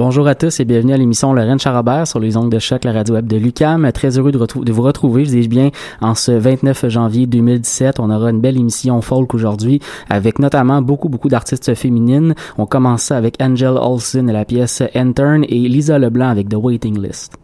Bonjour à tous et bienvenue à l'émission Lorraine Charabert sur les ondes de choc, la radio web de Lucam. Très heureux de, vous retrouver, je dis bien, en ce 29 janvier 2017. On aura une belle émission folk aujourd'hui avec notamment beaucoup, beaucoup d'artistes féminines. On commence avec Angel Olsen et la pièce Intern et Lisa Leblanc avec The Waiting List.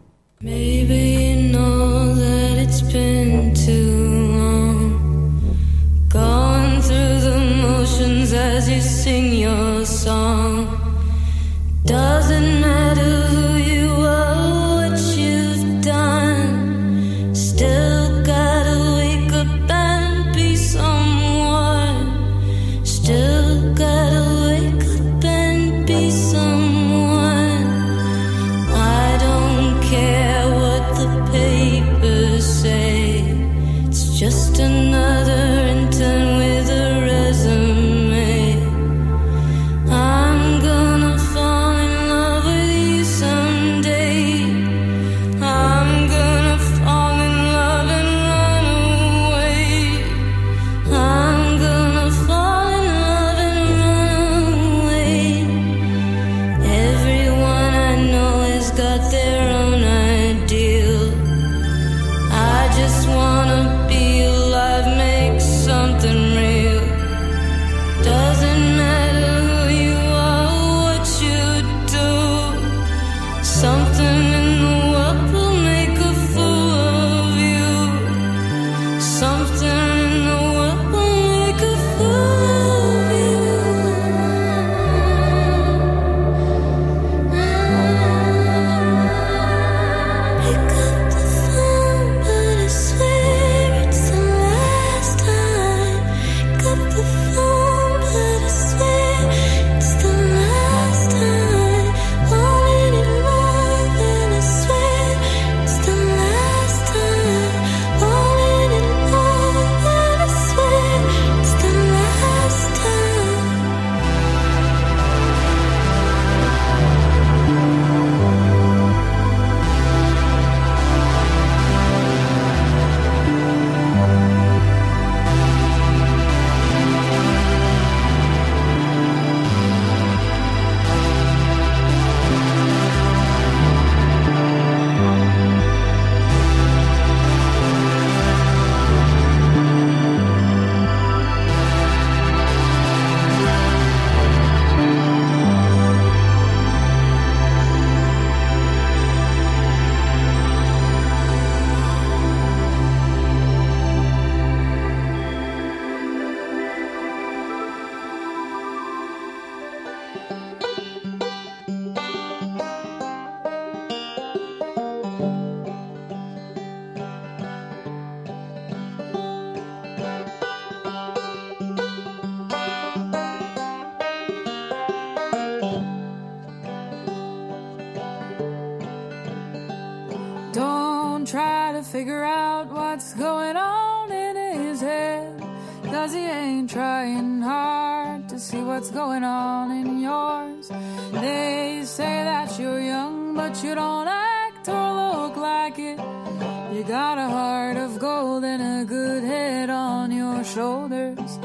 Shoulders.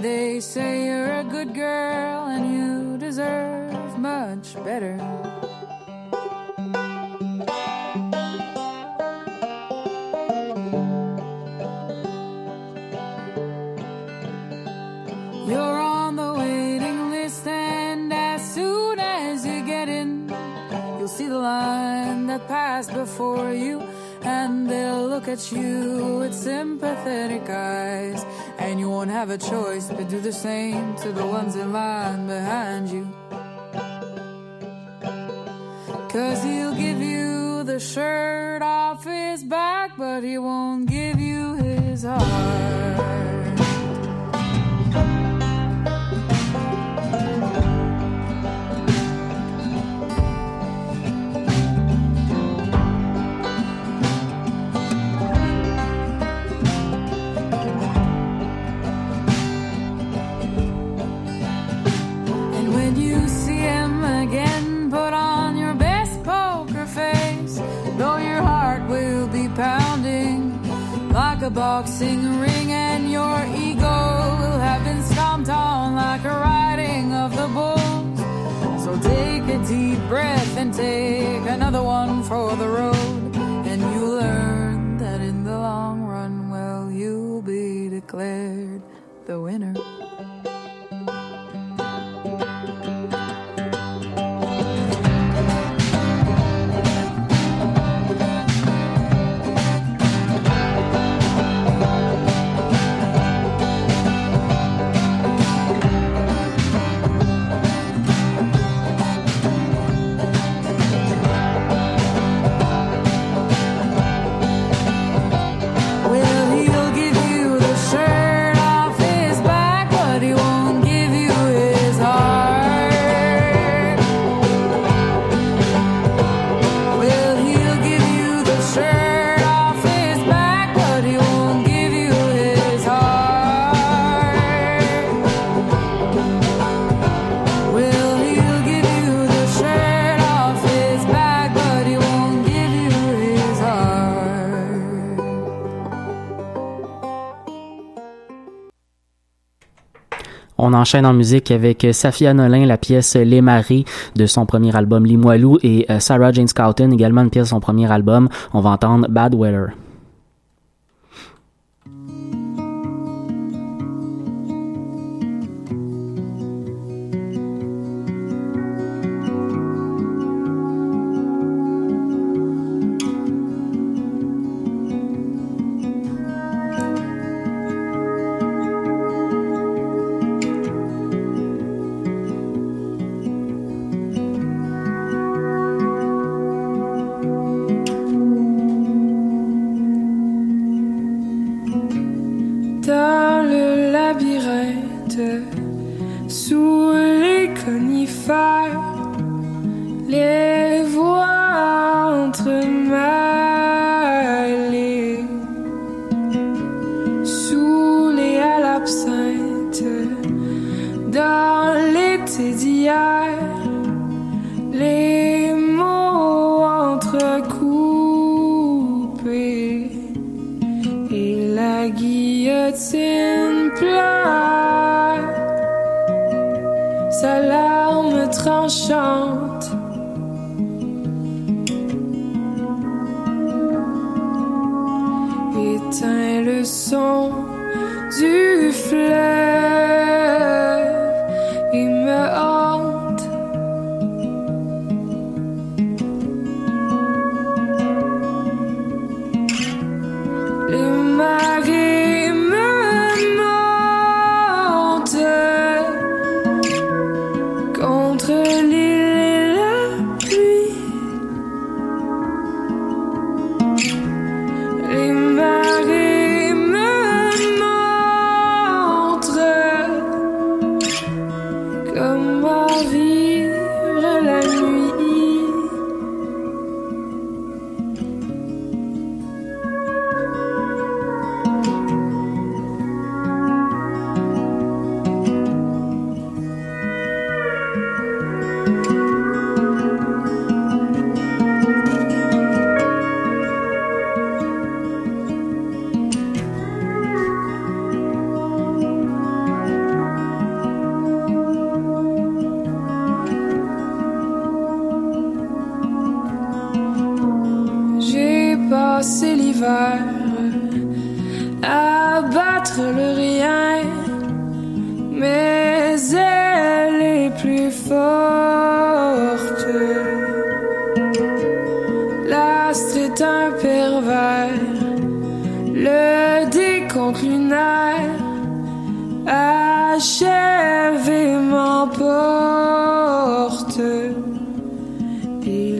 They say you're a good girl and you deserve much better. You're on the waiting list, and as soon as you get in, you'll see the line that passed before you, and they'll look at you with sympathetic eyes, and you won't have a choice but do the same to the ones in line behind you. Cause he'll give you the shirt off his back, but he won't give you his heart. Boxing ring, and your ego will have been stomped on like a riding of the bulls. So take a deep breath and take another one for the road, and you'll learn that in the long run, well, you'll be declared the winner. Enchaîne en musique avec euh, Safia Nolin, la pièce Les Maris de son premier album Limoilou et euh, Sarah Jane Scouten, également une pièce de son premier album. On va entendre Bad Weather. Guillotine pleure sa larme tranchante.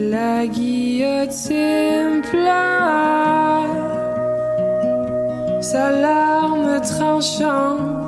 La guillotine pleure sa larme tranchante.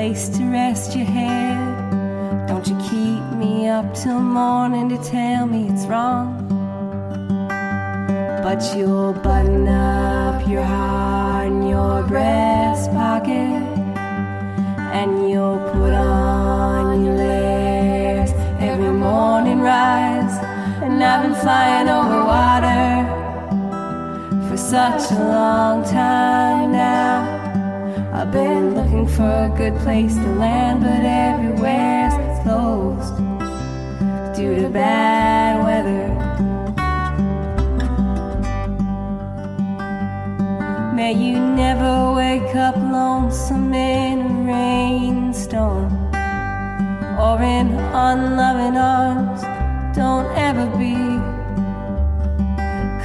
Place to rest your head. Don't you keep me up till morning to tell me it's wrong. But you'll button up your heart in your breast pocket And you'll put on your layers every morning rise And I've been flying over water for such a long time now I've been looking for a good place to land But everywhere's closed due to bad weather May you never wake up lonesome in a rainstorm or in unloving arms. Don't ever be,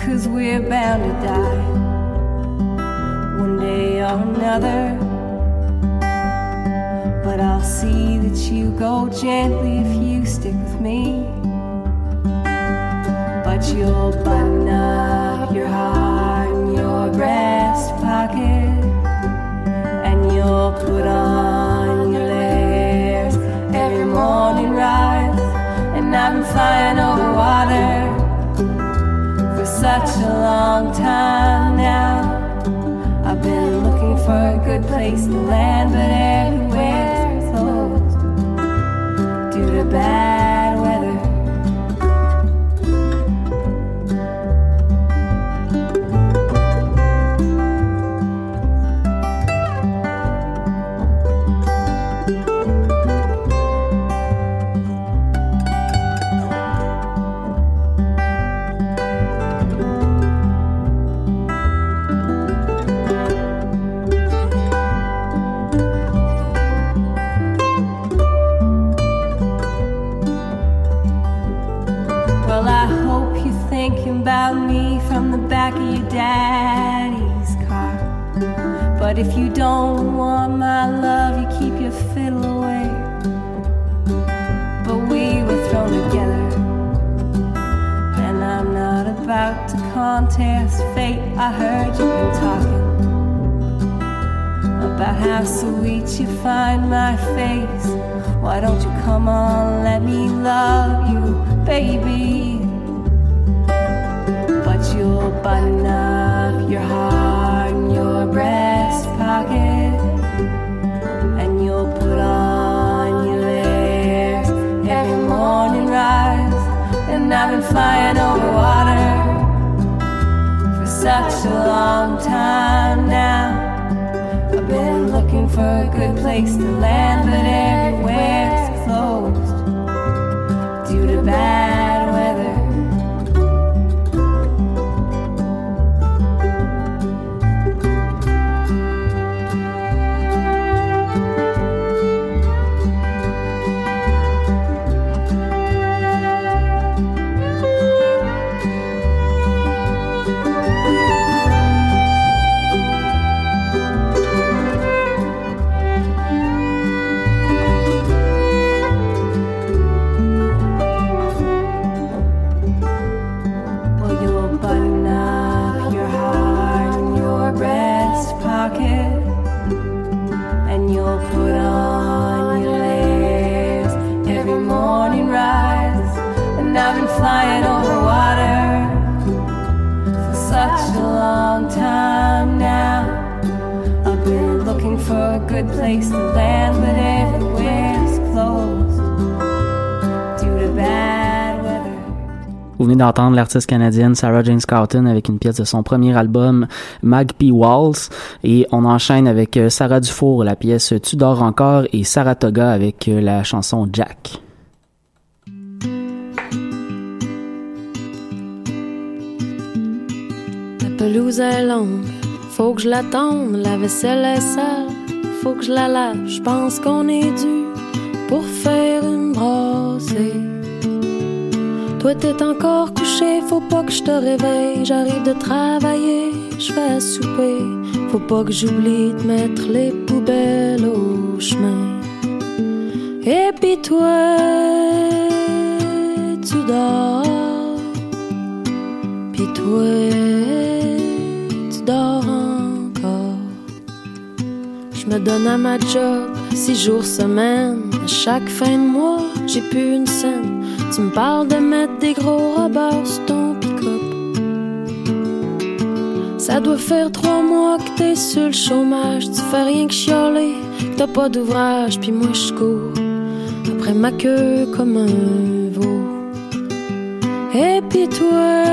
cause we're bound to die one day or another. But I'll see that you go gently if you stick with me. But you'll button up your heart in your breast pocket And you'll put on your layers every morning rise And I've been flying over water for such a long time now I've been for a good place to land But everywhere's closed due to bad I heard you talking about how sweet you find my face. Why don't you come on, let me love you, baby? But you'll button up your heart in your breast pocket, and you'll put on your layers every morning rise. And I've been flying over such a long time now. I've been looking for a good place to land, but everywhere's closed due to bad good place to land, but everywhere's closed due to bad weather. Vous venez d'entendre l'artiste canadienne Sarah Jane Scouten avec une pièce de son premier album Magpie Waltz et on enchaîne avec euh, Sarah Dufour la pièce Tu dors encore et Saratoga avec euh, la chanson Jack. La pelouse est longue, faut que je la tonde, la vaisselle est sale, faut que je la lave. Je pense qu'on est dû pour faire une brassée. Toi t'es encore couché, faut pas que je te réveille. J'arrive de travailler, je fais à souper. Faut pas que j'oublie de mettre les poubelles au chemin. Et puis toi, tu dors. Puis toi, tu dors. Me donne à ma job, six jours semaine. Chaque fin de mois, j'ai plus une scène. Tu me parles de mettre des gros robots sur ton pick-up. Ça doit faire trois mois que t'es sur le chômage. Tu fais rien que chialer, t'as pas d'ouvrage. Puis moi, je cours après ma queue comme un veau. Et puis toi,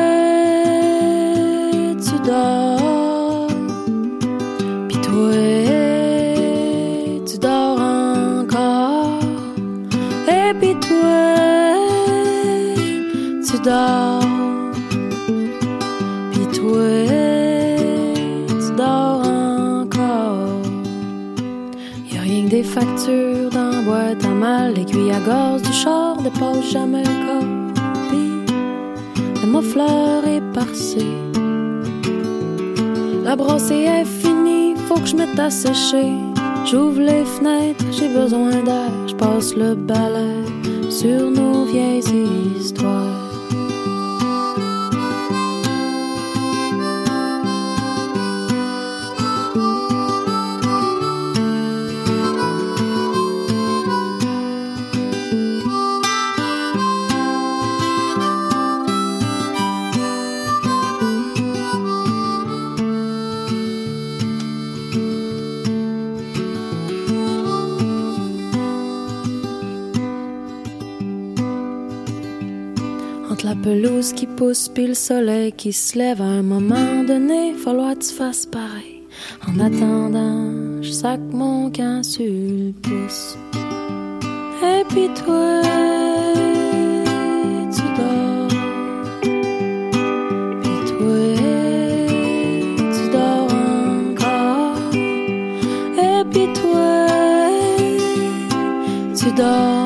tu dors. Puis toi, dors. Puis toi, tu dors encore. Y a rien que des factures dans la boîte à mal. L'aiguille à gaz du char dépasse jamais corps. Puis le muffleur est parcé. La brossée est finie, faut que je mette à sécher. J'ouvre les fenêtres, j'ai besoin d'air. Je passe le balai sur nos vieilles histoires. Qui pousse puis le soleil qui se lève à un moment donné, falloir que tu fasses pareil. En attendant, je sac mon camp sur le pouce. Et puis toi, tu dors. Puis toi, tu dors encore. Et puis toi, tu dors.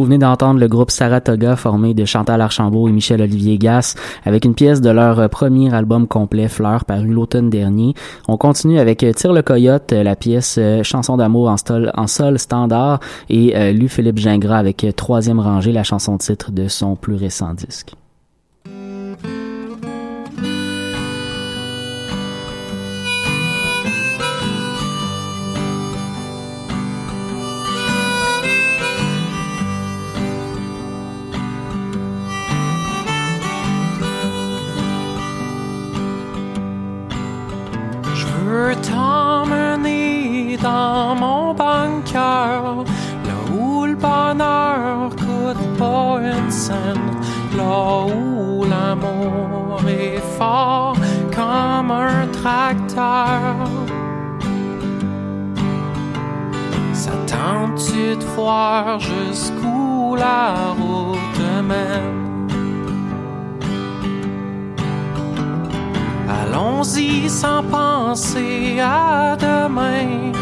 Vous venez d'entendre le groupe Saratoga formé de Chantal Archambault et Michel Olivier Gass avec une pièce de leur premier album complet Fleurs paru l'automne dernier. On continue avec euh, Tire le Coyote, euh, la pièce euh, Chanson d'amour en sol, en sol standard et euh, Lu Philippe Gingras avec euh, Troisième rangée, la chanson titre de son plus récent disque. Là où l'amour est fort comme un tracteur. Ça tente-tu de voir jusqu'où la route mène? Allons-y sans penser à demain,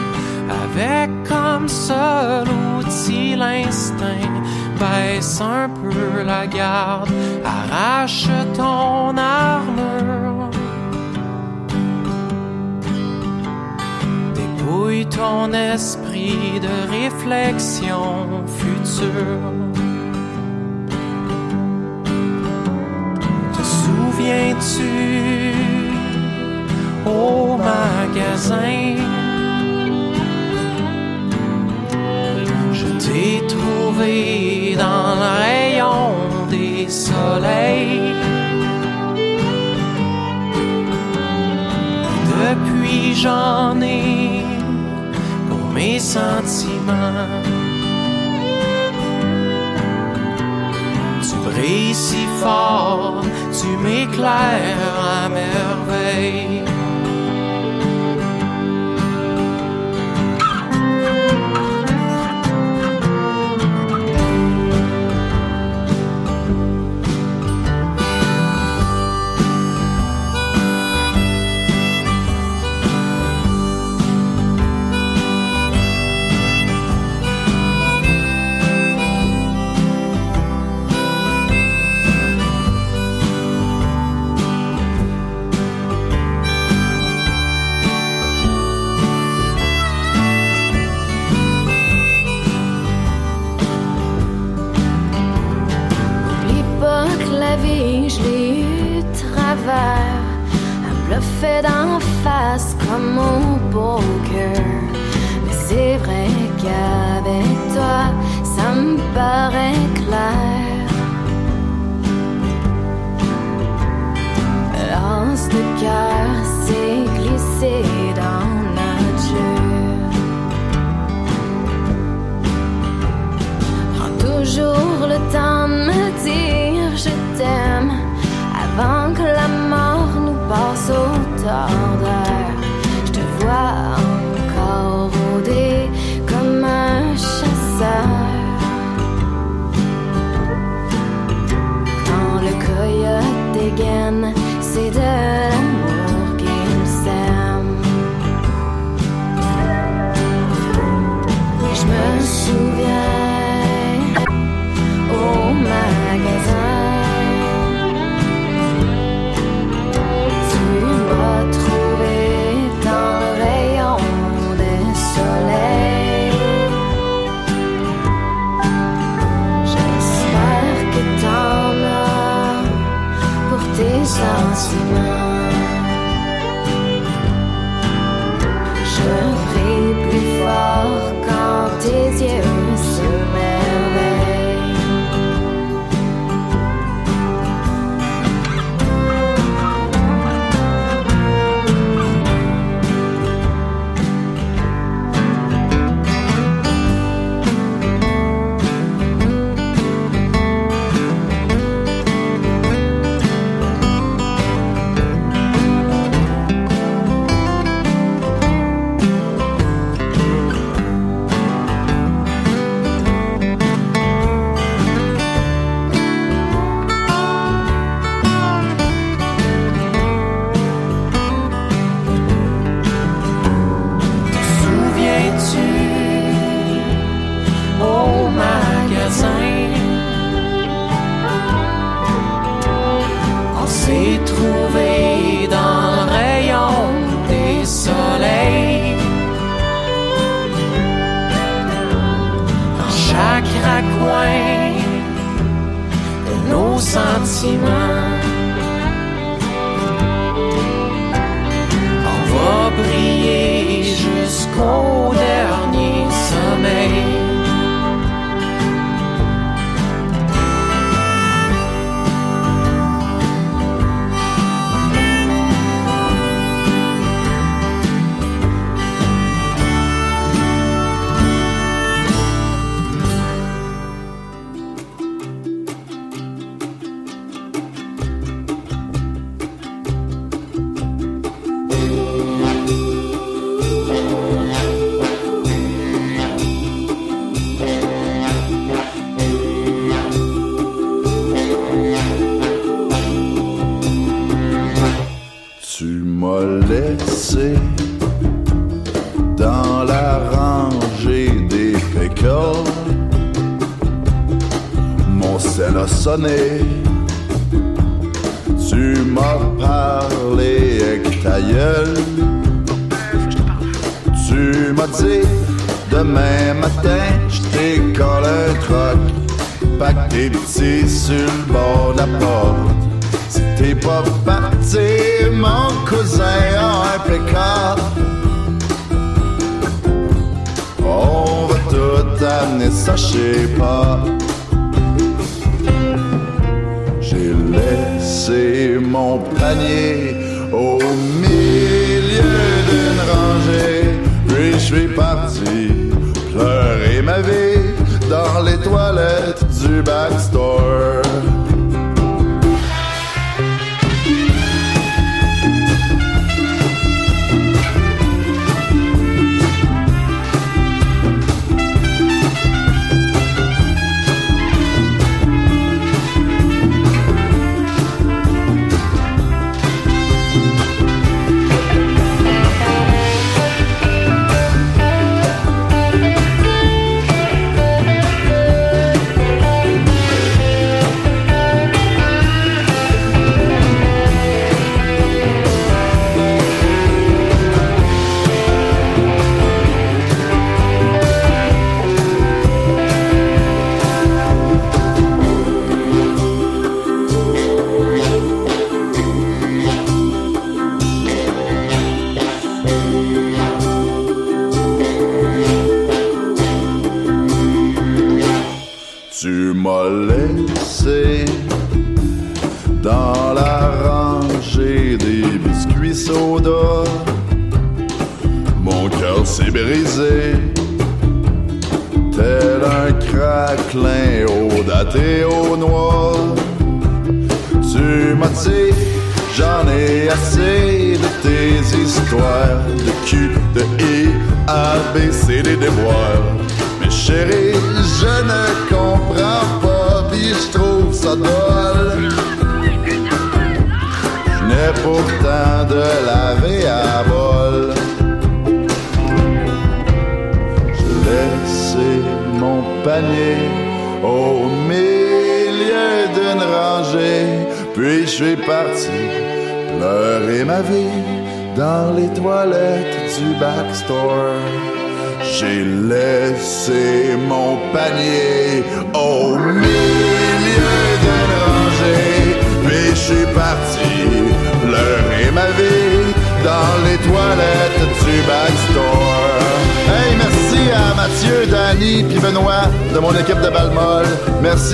avec comme seul outil l'instinct. Baisse un peu la garde, arrache ton armure. Dépouille ton esprit de réflexion future. Te souviens-tu au magasin trouvé dans le rayon des soleils. Depuis j'en ai pour mes sentiments. Tu brilles si fort, tu m'éclaires à merveille. Fait d'en face comme mon poker. Mais c'est vrai qu'avec toi, ça me paraît clair. L'anse de cœur s'est glissé dans notre jeu. Prends toujours le temps de me dire je t'aime avant que la mort nous passe au Je te vois encore rôder comme un chasseur. Quand le coyote dégaine, c'est de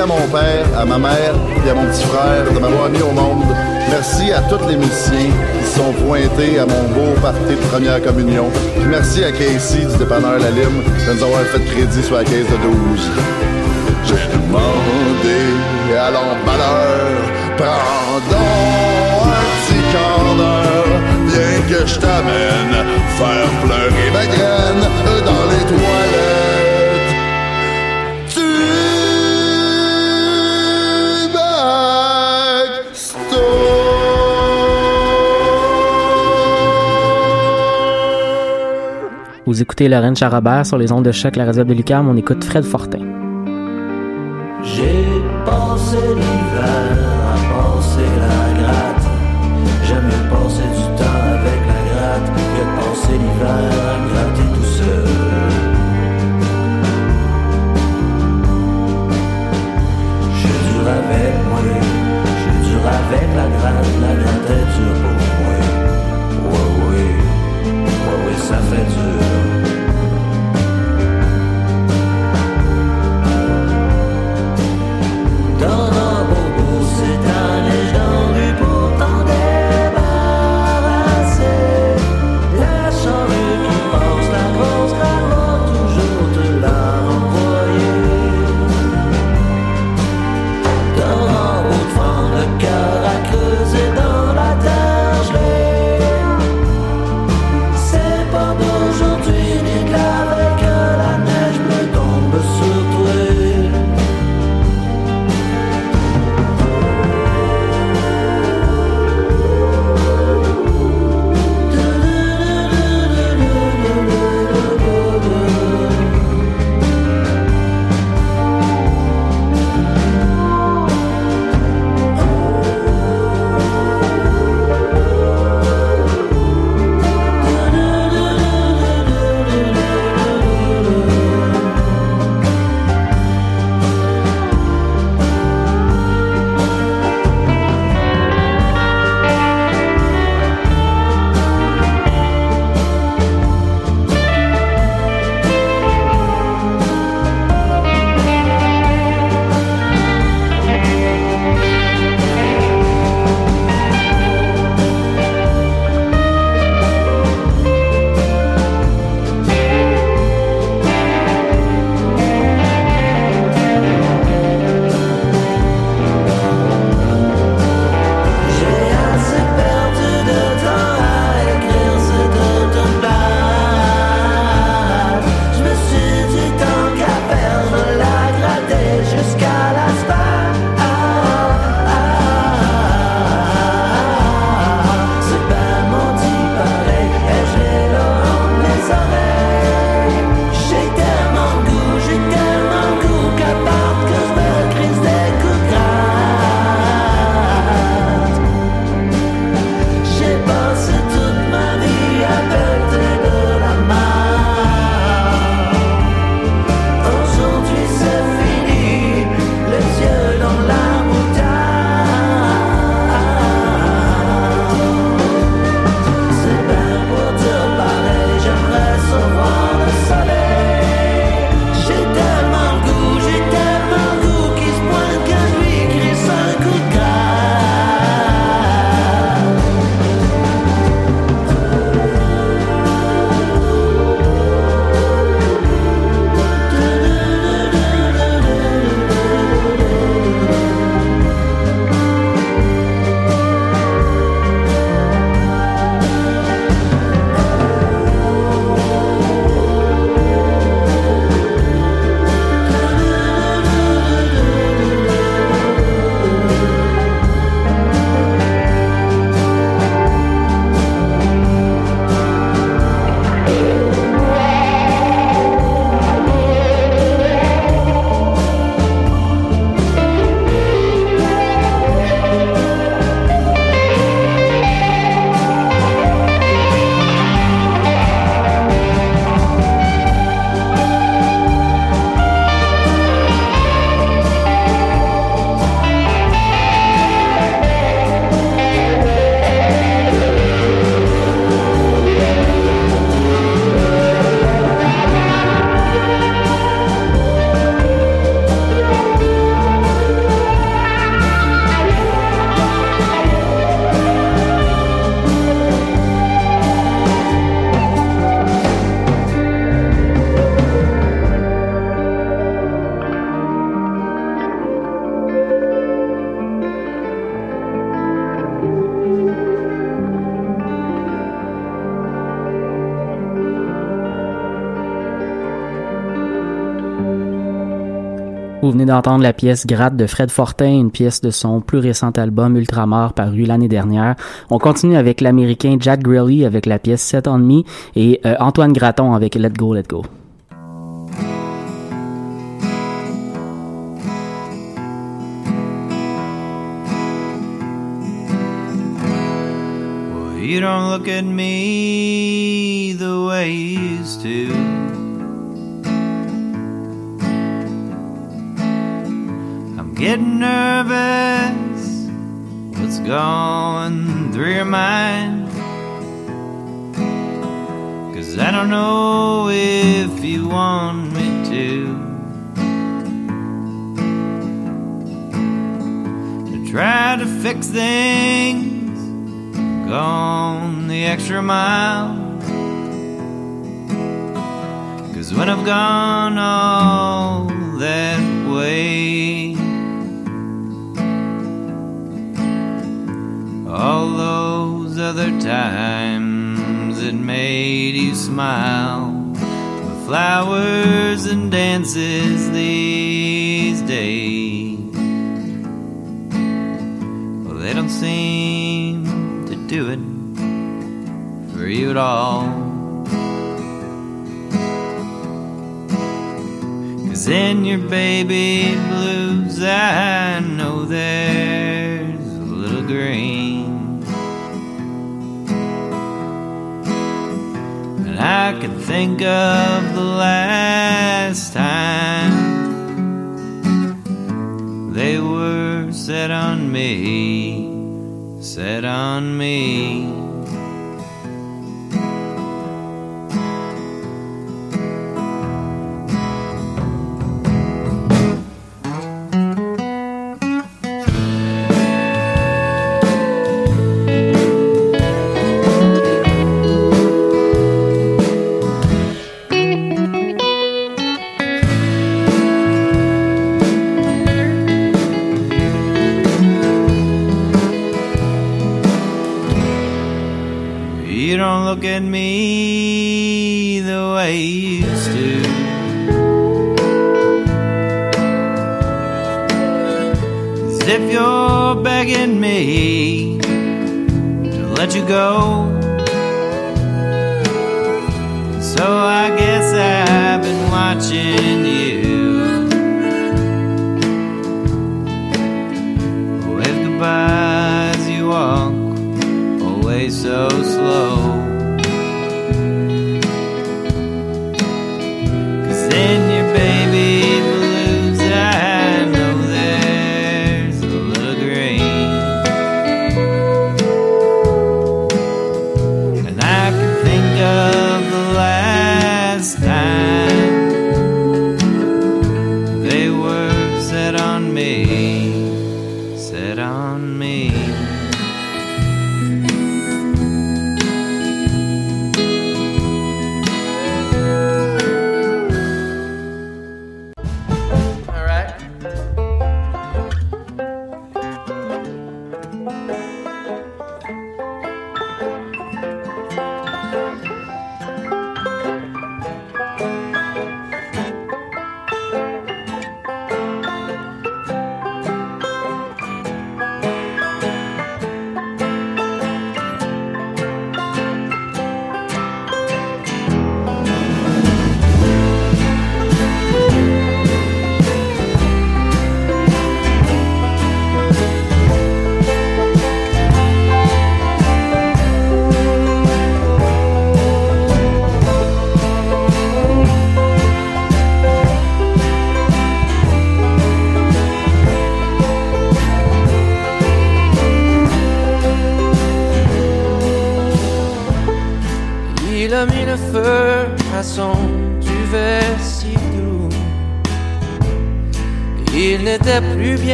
À mon père, à ma mère et à mon petit frère de m'avoir mis au monde. Merci à tous les musiciens qui sont pointés à mon beau parti de première communion. Puis merci à Casey du dépanneur La Lime de nous avoir fait crédit sur la caisse de 12. J'ai demandé à l'emballeur, pardon un petit quart bien que je t'amène faire pleurer. Vous écoutez Lorraine Charabert sur les ondes de choc, la réserve de Lucam. On écoute Fred Fortin. D'entendre la pièce Gratte de Fred Fortin, une pièce de son plus récent album Ultramar paru l'année dernière. On continue avec l'américain Jack Grilly avec la pièce Set on Me et euh, Antoine Gratton avec Let Go, Let Go. Getting nervous. What's going through your mind? Cause I don't know if you want me to. To try to fix things gone the extra mile. Cause when I've gone all that all those other times it made you smile with flowers and dances these days. Well, they don't seem to do it for you at all. Cause in your baby blues, I know there's a little green. I can think of the last time they were set on me set on me.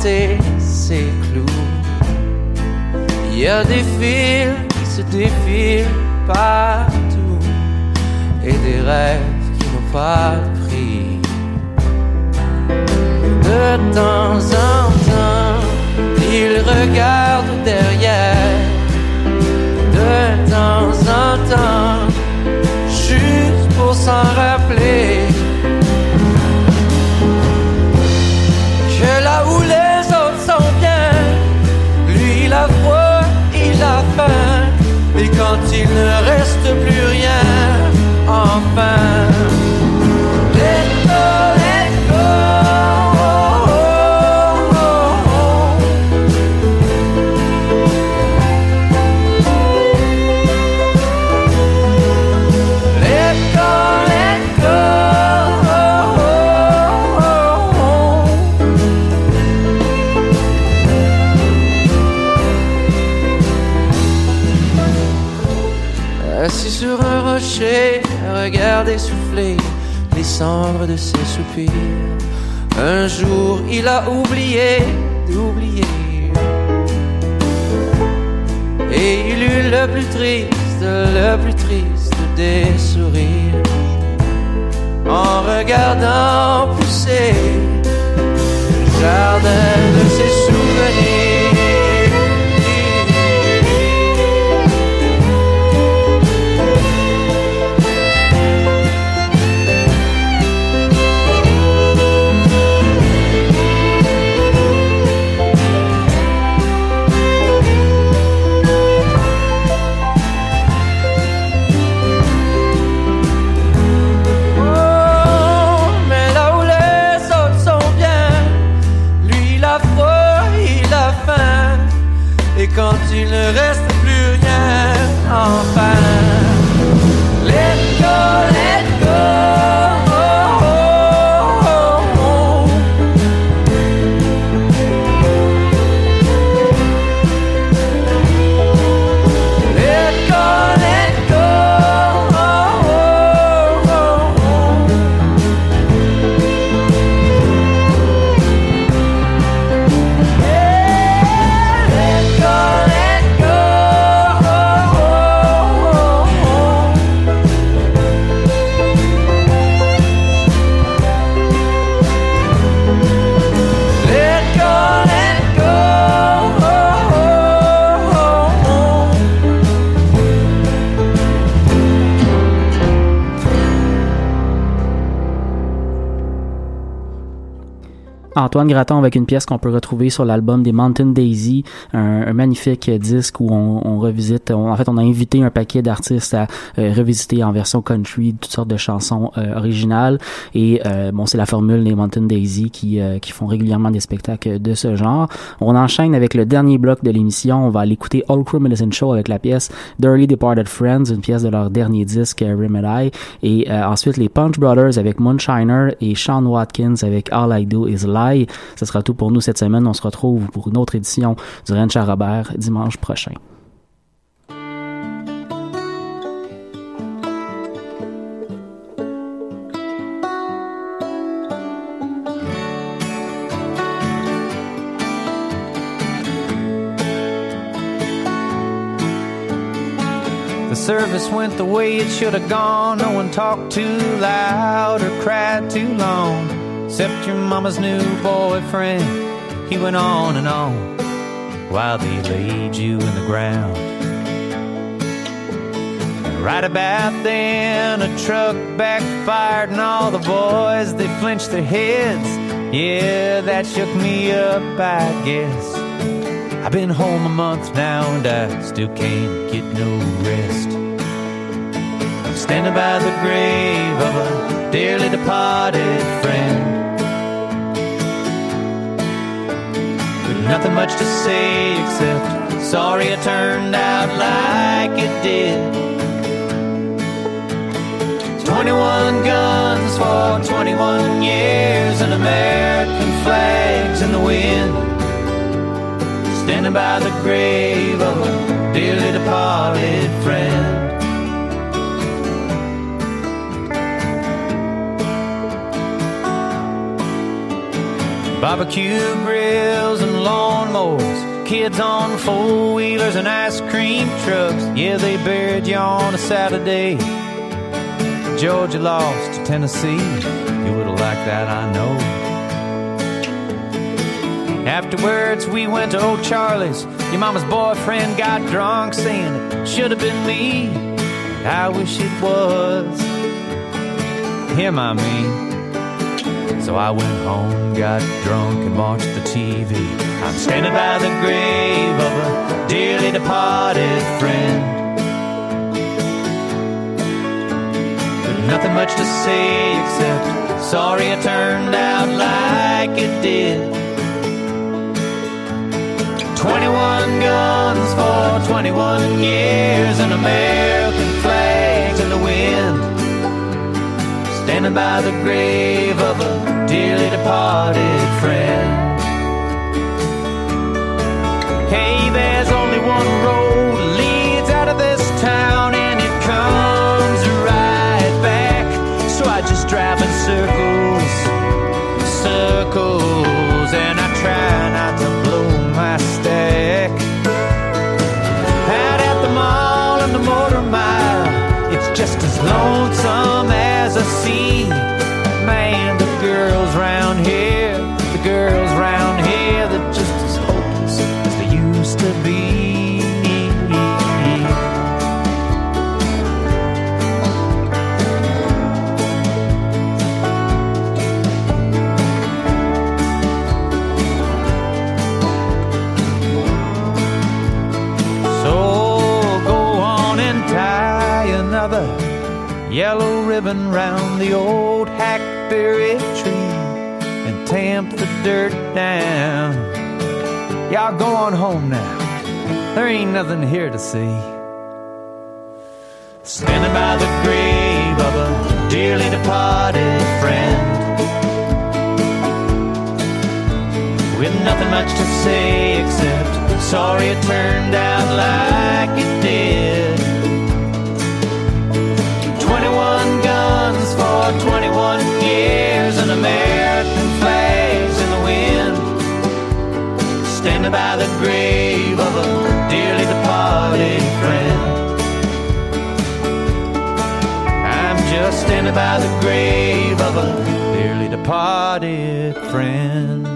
Planté ses clous. Il y a des fils qui se défilent partout et des rêves qui n'ont pas de prix. De temps en temps, il regarde derrière de temps en temps, juste pour s'en rappeler love. Un jour, il a oublié d'oublier. Et il eut le plus triste, le plus triste des sourires. En regardant pousser le jardin de ses souvenirs. Rest Antoine Gratton avec une pièce qu'on peut retrouver sur l'album des Mountain Daisy, un, un magnifique disque où on, on revisite, on- en fait on a invité un paquet d'artistes à euh, revisiter en version country toutes sortes de chansons euh, originales. Et euh, bon c'est la formule des Mountain Daisy qui, euh, qui font régulièrement des spectacles de ce genre. On enchaîne avec le dernier bloc de l'émission, on va aller écouter All Crew Medicine Show avec la pièce Dirty Departed Friends, une pièce de leur dernier disque euh, Remedy et ensuite les Punch Brothers avec Moonshiner et Sean Watkins avec All I Do Is Ce sera tout pour nous cette semaine. On se retrouve pour une autre édition du Ranch à Robert dimanche prochain. Service went the way it should have gone. No one talked too loud or cried too long. Except your mama's new boyfriend. He went on and on while they laid you in the ground. And right about then, a truck backfired, and all the boys they flinched their heads. Yeah, that shook me up, I guess. I've been home a month now and I still can't get no rest. I'm standing by the grave of a dearly departed friend. Nothing much to say except sorry it turned out like it did. 21 guns for 21 years and American flags in the wind standing by the grave of a dearly departed friend. Barbecue grills lawnmowers, kids on four wheelers and ice cream trucks. Yeah, they buried you on a Saturday. Georgia lost to Tennessee. You would have liked that, I know. Afterwards, we went to Old Charlie's. Your mama's boyfriend got drunk, saying it should have been me. I wish it was him, I mean. So I went home, got drunk, and watched the TV. I'm standing by the grave of a dearly departed friend. But nothing much to say except sorry it turned out like it did. 21 guns for 21 years and American flags in the wind. Standing by the grave of a dearly departed friend. Yellow round the old hackberry tree and tamp the dirt down. Y'all go on home now. There ain't nothing here to see. Standing by the grave of a dearly departed friend. With nothing much to say except sorry it turned out like by the grave of a dearly departed friend.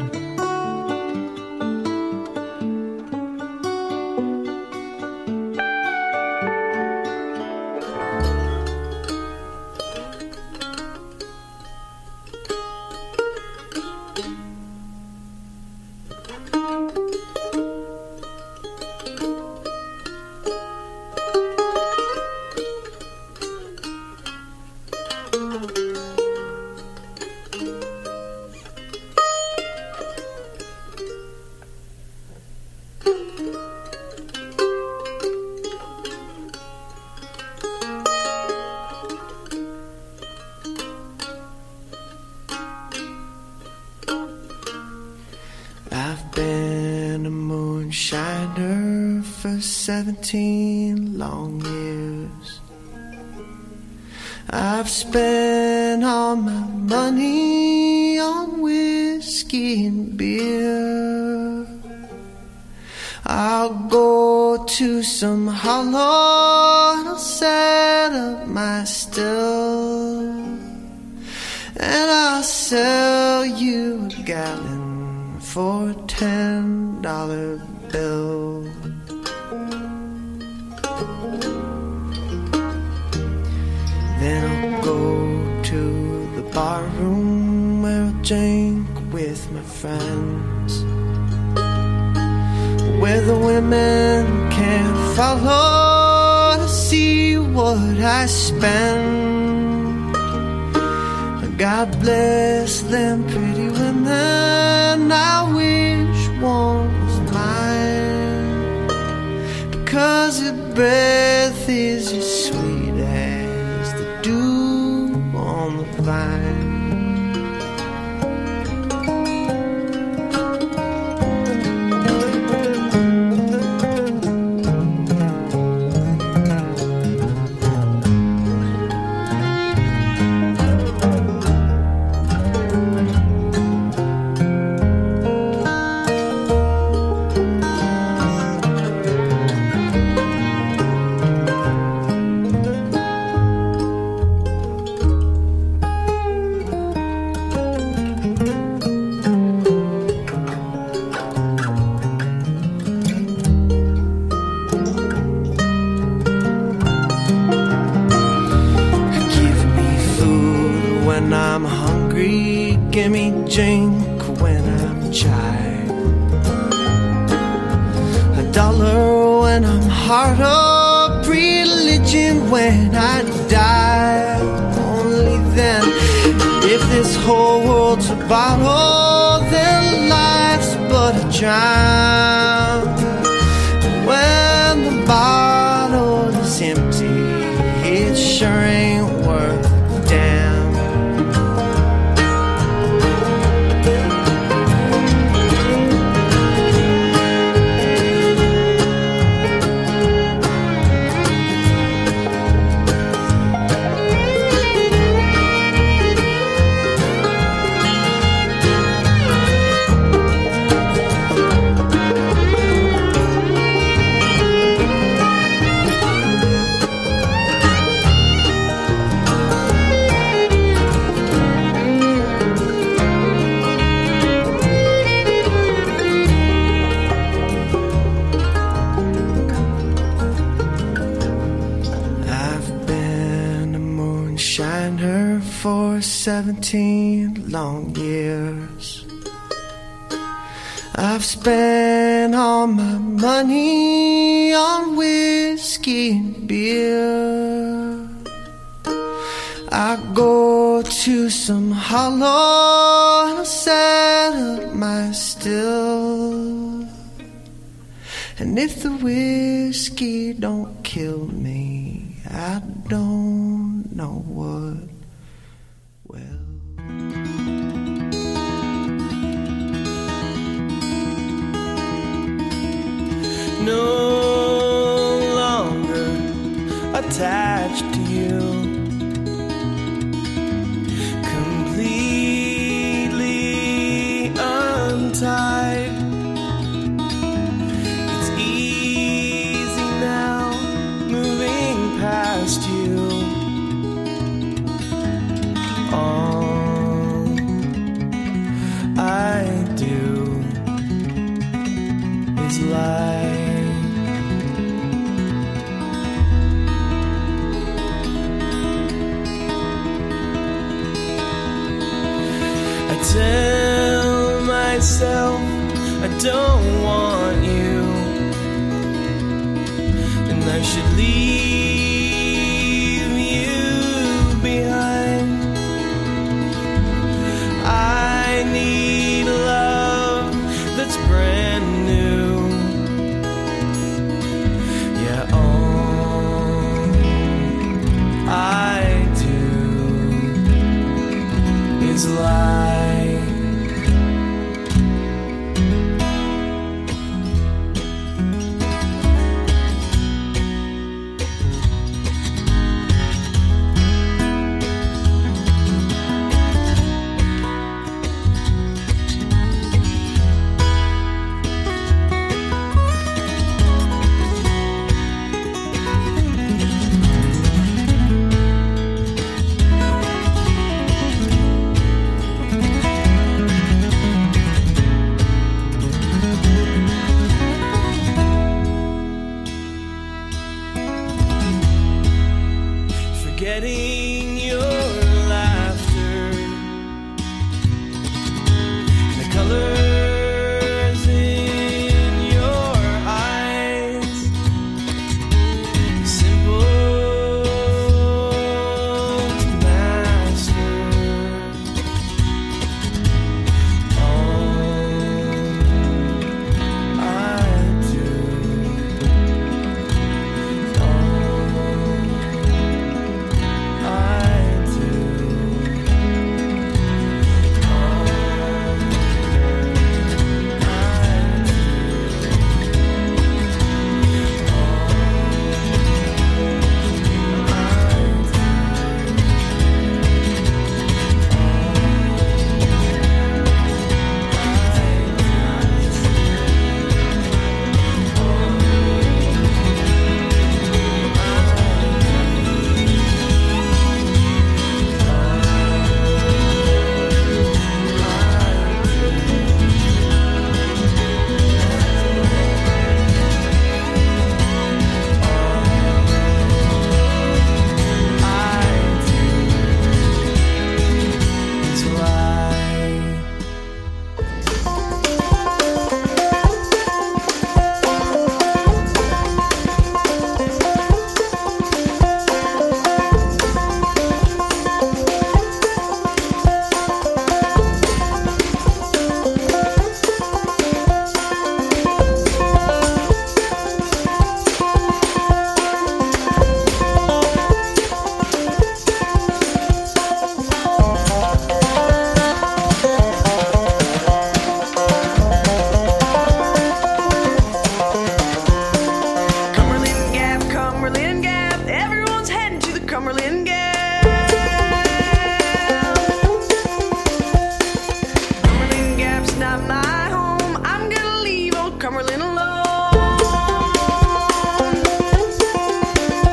Up my still. And I'll sell you a gallon for a ten dollar bill. Then I'll go to the bar room where I'll drink with my friends. Where the women can't follow what I spend. God bless them pretty women. I wish one was mine. Because her breath is as part of religion when I die. Only then, if this whole world's a bottle, then life's but a dram. When the bottle is empty, it's sure ain't. I've spent all my money on whiskey and beer. I go to some hollow and I set up my still. And if the whiskey don't kill me, I don't know what